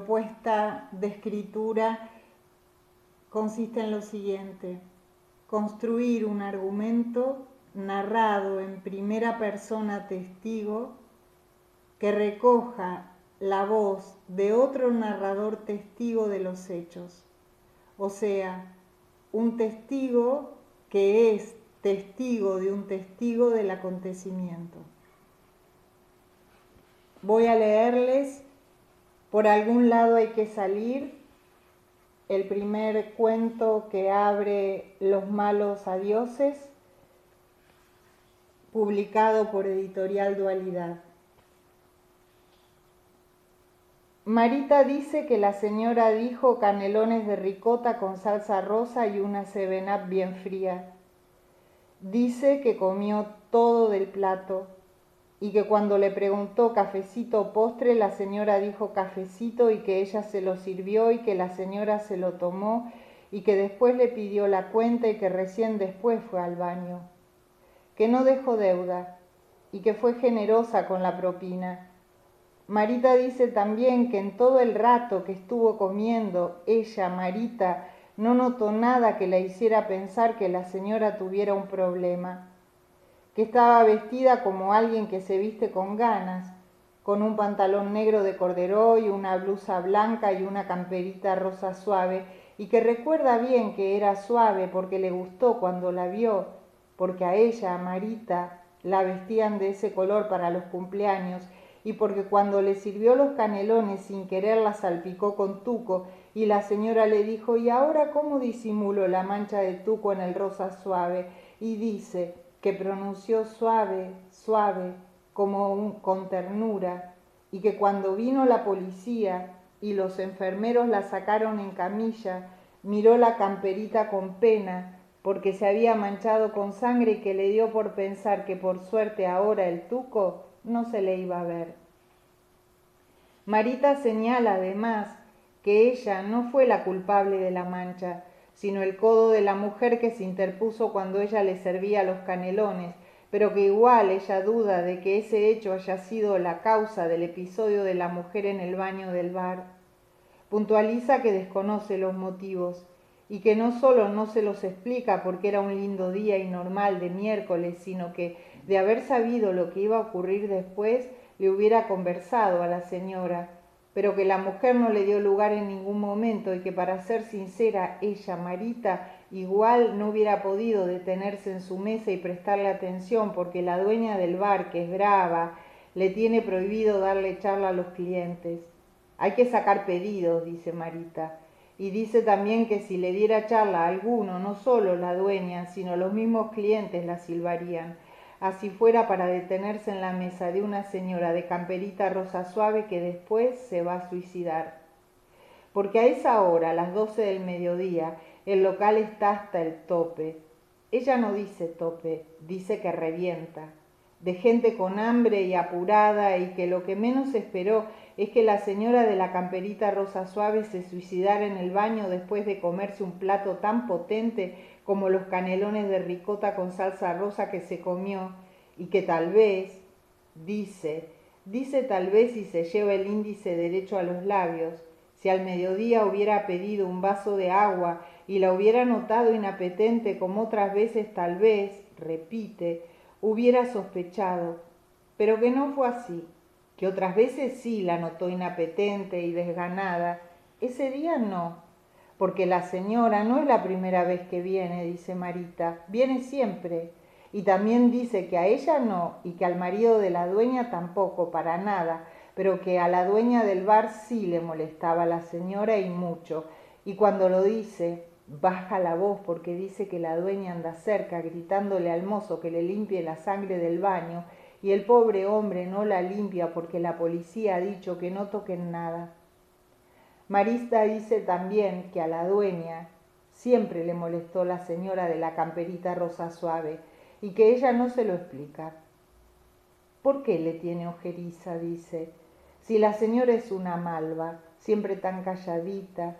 propuesta de escritura consiste en lo siguiente, construir un argumento narrado en primera persona testigo que recoja la voz de otro narrador testigo de los hechos, o sea, un testigo que es testigo de un testigo del acontecimiento. Voy a leerles, por algún lado hay que salir, el primer cuento que abre Los malos adioses, publicado por Editorial Dualidad. Marita dice que la señora dijo canelones de ricota con salsa rosa y una cevenap bien fría. Dice que comió todo del plato y que cuando le preguntó cafecito o postre, la señora dijo cafecito y que ella se lo sirvió y que la señora se lo tomó y que después le pidió la cuenta y que recién después fue al baño. Que no dejó deuda y que fue generosa con la propina. Marita dice también que en todo el rato que estuvo comiendo, ella, Marita, no notó nada que la hiciera pensar que la señora tuviera un problema que estaba vestida como alguien que se viste con ganas, con un pantalón negro de corderoy, una blusa blanca y una camperita rosa suave, y que recuerda bien que era suave porque le gustó cuando la vio, porque a ella, Marita, la vestían de ese color para los cumpleaños, y porque cuando le sirvió los canelones sin querer la salpicó con tuco, y la señora le dijo, ¿y ahora cómo disimulo la mancha de tuco en el rosa suave? Y dice, que pronunció suave, suave, como con ternura, y que cuando vino la policía y los enfermeros la sacaron en camilla, miró la camperita con pena, porque se había manchado con sangre y que le dio por pensar que por suerte ahora el tuco no se le iba a ver. Marita señala además que ella no fue la culpable de la mancha, sino el codo de la mujer que se interpuso cuando ella le servía los canelones, pero que igual ella duda de que ese hecho haya sido la causa del episodio de la mujer en el baño del bar. Puntualiza que desconoce los motivos y que no solo no se los explica porque era un lindo día y normal de miércoles, sino que de haber sabido lo que iba a ocurrir después, le hubiera conversado a la señora pero que la mujer no le dio lugar en ningún momento y que para ser sincera, ella, Marita, igual no hubiera podido detenerse en su mesa y prestarle atención porque la dueña del bar, que es brava, le tiene prohibido darle charla a los clientes. Hay que sacar pedidos, dice Marita. Y dice también que si le diera charla a alguno, no solo la dueña, sino los mismos clientes la silbarían así fuera para detenerse en la mesa de una señora de camperita rosa suave que después se va a suicidar. Porque a esa hora, a las doce del mediodía, el local está hasta el tope. Ella no dice tope, dice que revienta, de gente con hambre y apurada y que lo que menos esperó es que la señora de la camperita rosa suave se suicidara en el baño después de comerse un plato tan potente como los canelones de ricota con salsa rosa que se comió y que tal vez, dice, dice tal vez y se lleva el índice derecho a los labios, si al mediodía hubiera pedido un vaso de agua y la hubiera notado inapetente como otras veces tal vez, repite, hubiera sospechado, pero que no fue así, que otras veces sí la notó inapetente y desganada, ese día no, porque la señora no es la primera vez que viene, dice Marita, viene siempre. Y también dice que a ella no y que al marido de la dueña tampoco, para nada, pero que a la dueña del bar sí le molestaba la señora y mucho. Y cuando lo dice, baja la voz porque dice que la dueña anda cerca gritándole al mozo que le limpie la sangre del baño y el pobre hombre no la limpia porque la policía ha dicho que no toquen nada. Marista dice también que a la dueña siempre le molestó la señora de la camperita rosa suave y que ella no se lo explica. ¿Por qué le tiene ojeriza? dice. Si la señora es una malva, siempre tan calladita,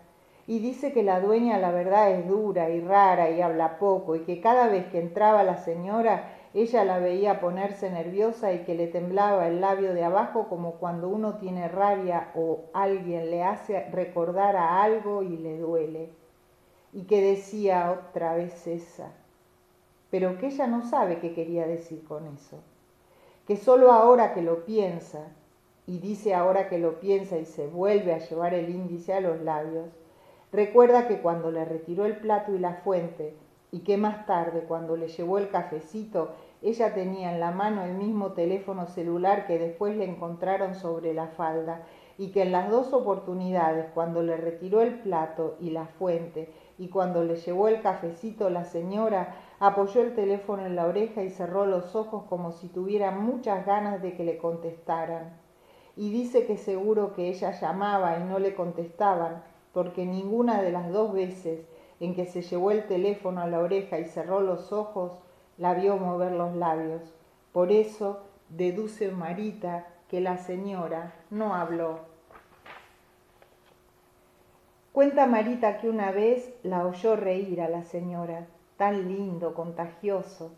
y dice que la dueña la verdad es dura y rara y habla poco, y que cada vez que entraba la señora ella la veía ponerse nerviosa y que le temblaba el labio de abajo como cuando uno tiene rabia o alguien le hace recordar a algo y le duele. Y que decía otra vez esa, pero que ella no sabe qué quería decir con eso, que solo ahora que lo piensa, y dice ahora que lo piensa y se vuelve a llevar el índice a los labios, recuerda que cuando le retiró el plato y la fuente, y que más tarde, cuando le llevó el cafecito, ella tenía en la mano el mismo teléfono celular que después le encontraron sobre la falda, y que en las dos oportunidades, cuando le retiró el plato y la fuente, y cuando le llevó el cafecito, la señora apoyó el teléfono en la oreja y cerró los ojos como si tuviera muchas ganas de que le contestaran. Y dice que seguro que ella llamaba y no le contestaban, porque ninguna de las dos veces en que se llevó el teléfono a la oreja y cerró los ojos, la vio mover los labios. Por eso deduce Marita que la señora no habló. Cuenta Marita que una vez la oyó reír a la señora, tan lindo, contagioso,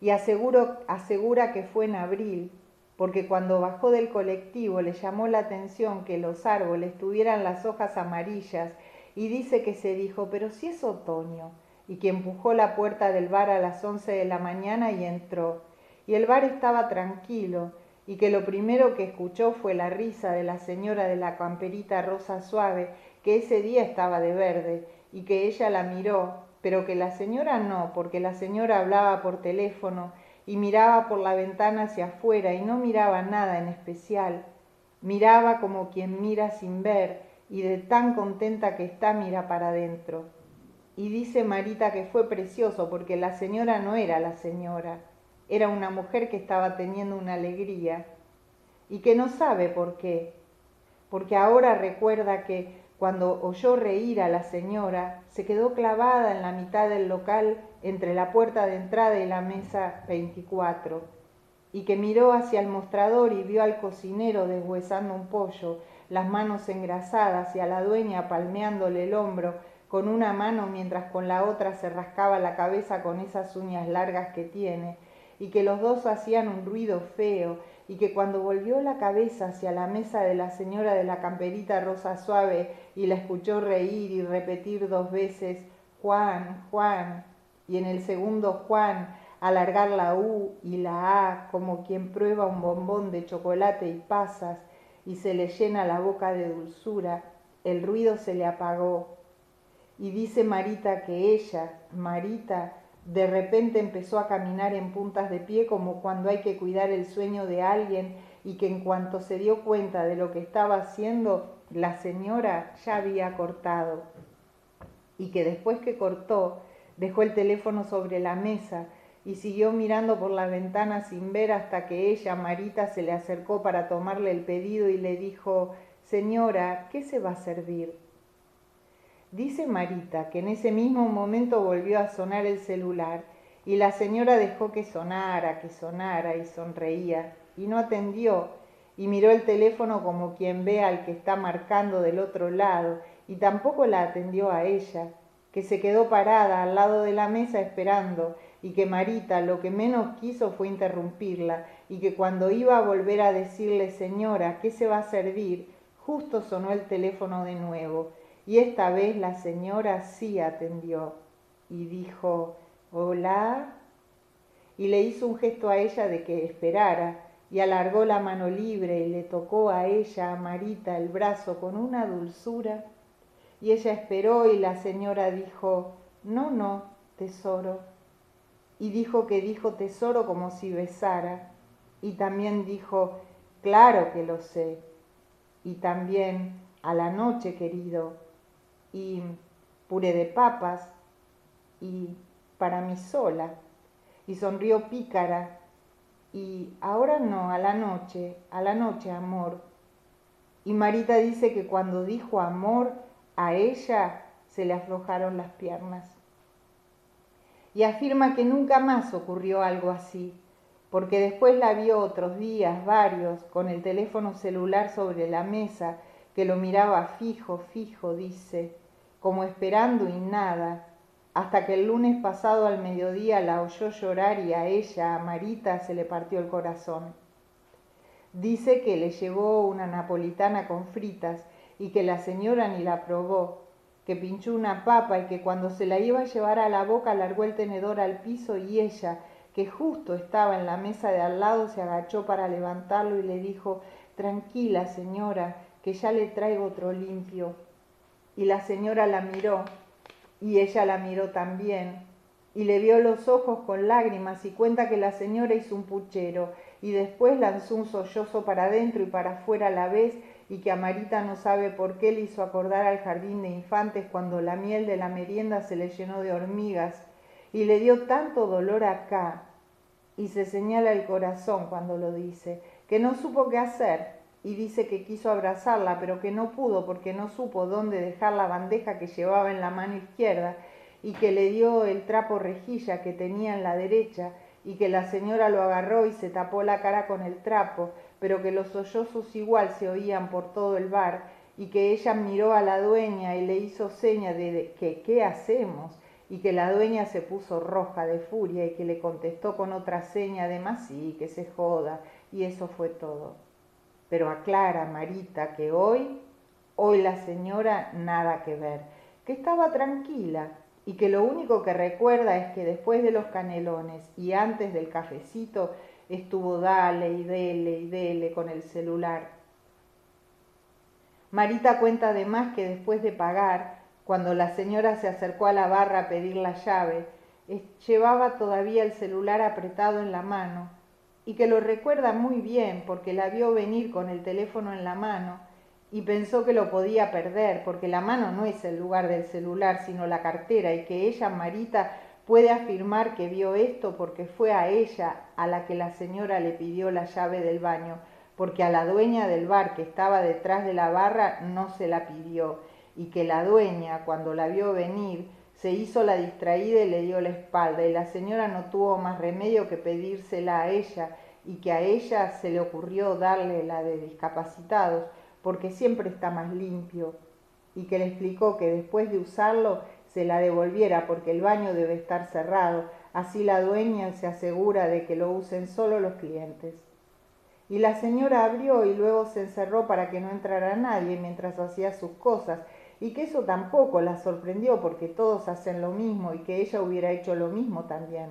y asegura que fue en abril, porque cuando bajó del colectivo le llamó la atención que los árboles tuvieran las hojas amarillas y dice que se dijo, pero si es otoño, y que empujó la puerta del bar a las once de la mañana y entró. Y el bar estaba tranquilo, y que lo primero que escuchó fue la risa de la señora de la camperita rosa suave, que ese día estaba de verde, y que ella la miró, pero que la señora no, porque la señora hablaba por teléfono y miraba por la ventana hacia afuera y no miraba nada en especial. Miraba como quien mira sin ver, y de tan contenta que está mira para adentro. Y dice Marita que fue precioso porque la señora no era la señora, era una mujer que estaba teniendo una alegría y que no sabe por qué, porque ahora recuerda que cuando oyó reír a la señora, se quedó clavada en la mitad del local entre la puerta de entrada y la mesa 24, y que miró hacia el mostrador y vio al cocinero deshuesando un pollo las manos engrasadas y a la dueña palmeándole el hombro con una mano mientras con la otra se rascaba la cabeza con esas uñas largas que tiene, y que los dos hacían un ruido feo, y que cuando volvió la cabeza hacia la mesa de la señora de la camperita rosa suave y la escuchó reír y repetir dos veces Juan, Juan, y en el segundo Juan alargar la U y la A como quien prueba un bombón de chocolate y pasas, y se le llena la boca de dulzura, el ruido se le apagó. Y dice Marita que ella, Marita, de repente empezó a caminar en puntas de pie como cuando hay que cuidar el sueño de alguien y que en cuanto se dio cuenta de lo que estaba haciendo, la señora ya había cortado. Y que después que cortó, dejó el teléfono sobre la mesa y siguió mirando por la ventana sin ver hasta que ella, Marita, se le acercó para tomarle el pedido y le dijo, Señora, ¿qué se va a servir? Dice Marita que en ese mismo momento volvió a sonar el celular y la señora dejó que sonara, que sonara y sonreía y no atendió y miró el teléfono como quien ve al que está marcando del otro lado y tampoco la atendió a ella, que se quedó parada al lado de la mesa esperando y que Marita lo que menos quiso fue interrumpirla y que cuando iba a volver a decirle señora, ¿qué se va a servir? Justo sonó el teléfono de nuevo y esta vez la señora sí atendió y dijo, hola, y le hizo un gesto a ella de que esperara y alargó la mano libre y le tocó a ella, a Marita, el brazo con una dulzura y ella esperó y la señora dijo, no, no, tesoro y dijo que dijo tesoro como si besara, y también dijo, claro que lo sé, y también a la noche querido, y puré de papas, y para mí sola, y sonrió pícara, y ahora no, a la noche, a la noche, amor. Y Marita dice que cuando dijo amor, a ella se le aflojaron las piernas y afirma que nunca más ocurrió algo así, porque después la vio otros días, varios, con el teléfono celular sobre la mesa, que lo miraba fijo, fijo, dice, como esperando y nada, hasta que el lunes pasado al mediodía la oyó llorar y a ella, a Marita, se le partió el corazón. Dice que le llevó una napolitana con fritas y que la señora ni la probó, que pinchó una papa y que cuando se la iba a llevar a la boca largó el tenedor al piso y ella, que justo estaba en la mesa de al lado, se agachó para levantarlo y le dijo, Tranquila, señora, que ya le traigo otro limpio. Y la señora la miró y ella la miró también y le vio los ojos con lágrimas y cuenta que la señora hizo un puchero y después lanzó un sollozo para adentro y para afuera a la vez y que Amarita no sabe por qué le hizo acordar al jardín de infantes cuando la miel de la merienda se le llenó de hormigas y le dio tanto dolor acá. Y se señala el corazón cuando lo dice, que no supo qué hacer y dice que quiso abrazarla, pero que no pudo porque no supo dónde dejar la bandeja que llevaba en la mano izquierda y que le dio el trapo rejilla que tenía en la derecha y que la señora lo agarró y se tapó la cara con el trapo, pero que los sollozos igual se oían por todo el bar y que ella miró a la dueña y le hizo seña de que qué hacemos y que la dueña se puso roja de furia y que le contestó con otra seña de más sí, que se joda y eso fue todo. Pero aclara Marita que hoy, hoy la señora nada que ver, que estaba tranquila y que lo único que recuerda es que después de los canelones y antes del cafecito estuvo dale y dele y dele con el celular. Marita cuenta además que después de pagar, cuando la señora se acercó a la barra a pedir la llave, llevaba todavía el celular apretado en la mano y que lo recuerda muy bien porque la vio venir con el teléfono en la mano y pensó que lo podía perder porque la mano no es el lugar del celular sino la cartera y que ella, Marita, puede afirmar que vio esto porque fue a ella a la que la señora le pidió la llave del baño, porque a la dueña del bar que estaba detrás de la barra no se la pidió y que la dueña, cuando la vio venir, se hizo la distraída y le dio la espalda, y la señora no tuvo más remedio que pedírsela a ella, y que a ella se le ocurrió darle la de discapacitados, porque siempre está más limpio, y que le explicó que después de usarlo se la devolviera porque el baño debe estar cerrado, así la dueña se asegura de que lo usen solo los clientes. Y la señora abrió y luego se encerró para que no entrara nadie mientras hacía sus cosas, y que eso tampoco la sorprendió porque todos hacen lo mismo y que ella hubiera hecho lo mismo también.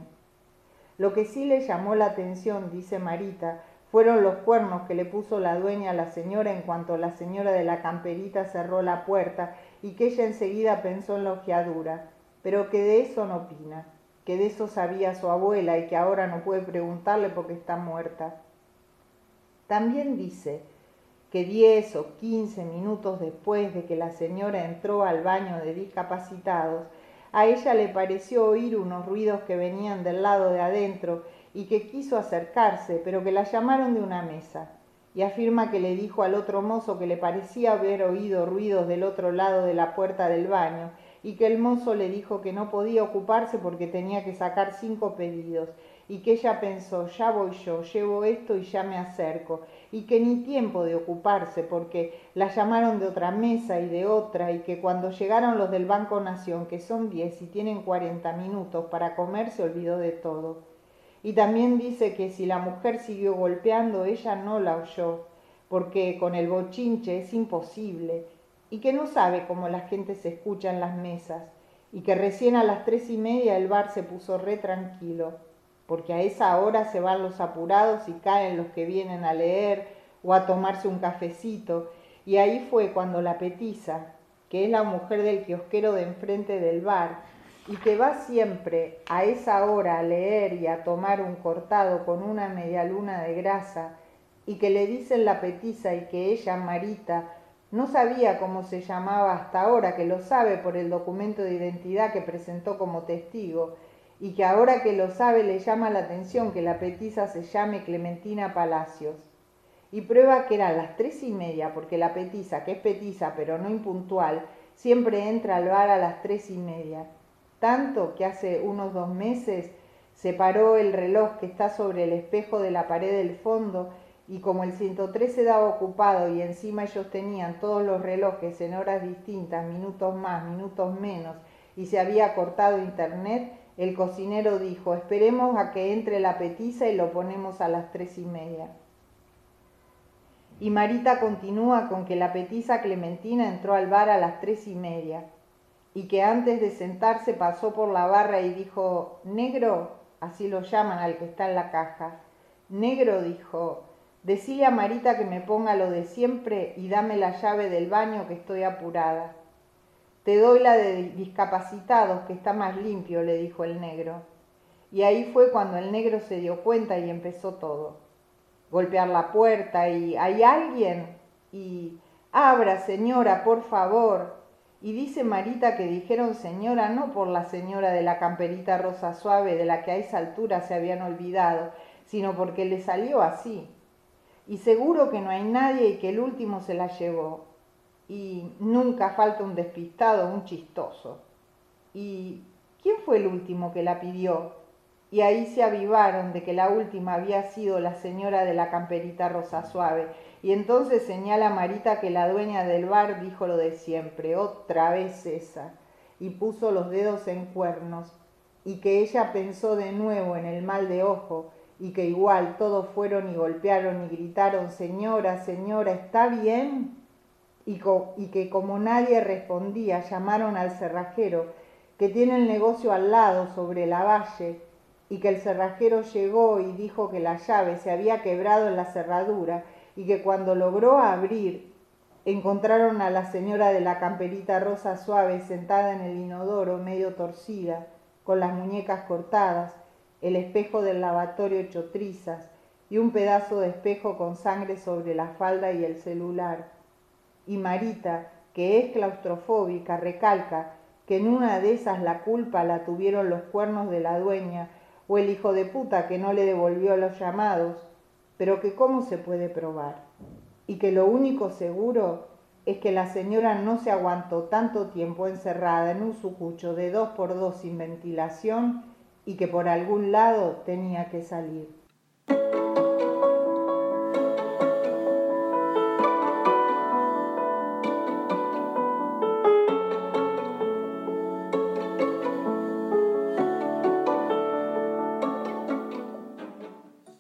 Lo que sí le llamó la atención, dice Marita, fueron los cuernos que le puso la dueña a la señora en cuanto la señora de la camperita cerró la puerta y que ella enseguida pensó en la ojeadura, pero que de eso no opina, que de eso sabía su abuela y que ahora no puede preguntarle porque está muerta. También dice que diez o quince minutos después de que la señora entró al baño de discapacitados, a ella le pareció oír unos ruidos que venían del lado de adentro y que quiso acercarse, pero que la llamaron de una mesa. Y afirma que le dijo al otro mozo que le parecía haber oído ruidos del otro lado de la puerta del baño y que el mozo le dijo que no podía ocuparse porque tenía que sacar cinco pedidos y que ella pensó, ya voy yo, llevo esto y ya me acerco, y que ni tiempo de ocuparse porque la llamaron de otra mesa y de otra, y que cuando llegaron los del Banco Nación, que son diez y tienen cuarenta minutos para comer, se olvidó de todo. Y también dice que si la mujer siguió golpeando, ella no la oyó, porque con el bochinche es imposible, y que no sabe cómo la gente se escucha en las mesas, y que recién a las tres y media el bar se puso re tranquilo porque a esa hora se van los apurados y caen los que vienen a leer o a tomarse un cafecito. Y ahí fue cuando la petiza, que es la mujer del kiosquero de enfrente del bar, y que va siempre a esa hora a leer y a tomar un cortado con una media luna de grasa, y que le dicen la petiza y que ella, Marita, no sabía cómo se llamaba hasta ahora, que lo sabe por el documento de identidad que presentó como testigo, y que ahora que lo sabe le llama la atención que la petiza se llame Clementina Palacios. Y prueba que eran las tres y media, porque la petiza, que es petiza pero no impuntual, siempre entra al bar a las tres y media. Tanto que hace unos dos meses se paró el reloj que está sobre el espejo de la pared del fondo y como el 113 daba ocupado y encima ellos tenían todos los relojes en horas distintas, minutos más, minutos menos, y se había cortado internet, el cocinero dijo, esperemos a que entre la petiza y lo ponemos a las tres y media. Y Marita continúa con que la petiza Clementina entró al bar a las tres y media y que antes de sentarse pasó por la barra y dijo, negro, así lo llaman al que está en la caja. Negro dijo, decile a Marita que me ponga lo de siempre y dame la llave del baño que estoy apurada. Te doy la de discapacitados, que está más limpio, le dijo el negro. Y ahí fue cuando el negro se dio cuenta y empezó todo. Golpear la puerta y ¿hay alguien? Y abra, señora, por favor. Y dice Marita que dijeron señora no por la señora de la camperita rosa suave de la que a esa altura se habían olvidado, sino porque le salió así. Y seguro que no hay nadie y que el último se la llevó. Y nunca falta un despistado, un chistoso. ¿Y quién fue el último que la pidió? Y ahí se avivaron de que la última había sido la señora de la camperita rosa suave y entonces señala Marita que la dueña del bar dijo lo de siempre, otra vez esa, y puso los dedos en cuernos, y que ella pensó de nuevo en el mal de ojo, y que igual todos fueron y golpearon y gritaron, señora, señora, ¿está bien? Y, y que como nadie respondía, llamaron al cerrajero, que tiene el negocio al lado, sobre la valle, y que el cerrajero llegó y dijo que la llave se había quebrado en la cerradura, y que cuando logró abrir encontraron a la señora de la camperita rosa suave sentada en el inodoro medio torcida, con las muñecas cortadas, el espejo del lavatorio hecho trizas y un pedazo de espejo con sangre sobre la falda y el celular. Y Marita, que es claustrofóbica, recalca que en una de esas la culpa la tuvieron los cuernos de la dueña o el hijo de puta que no le devolvió los llamados pero que cómo se puede probar. Y que lo único seguro es que la señora no se aguantó tanto tiempo encerrada en un sucucho de dos por dos sin ventilación y que por algún lado tenía que salir.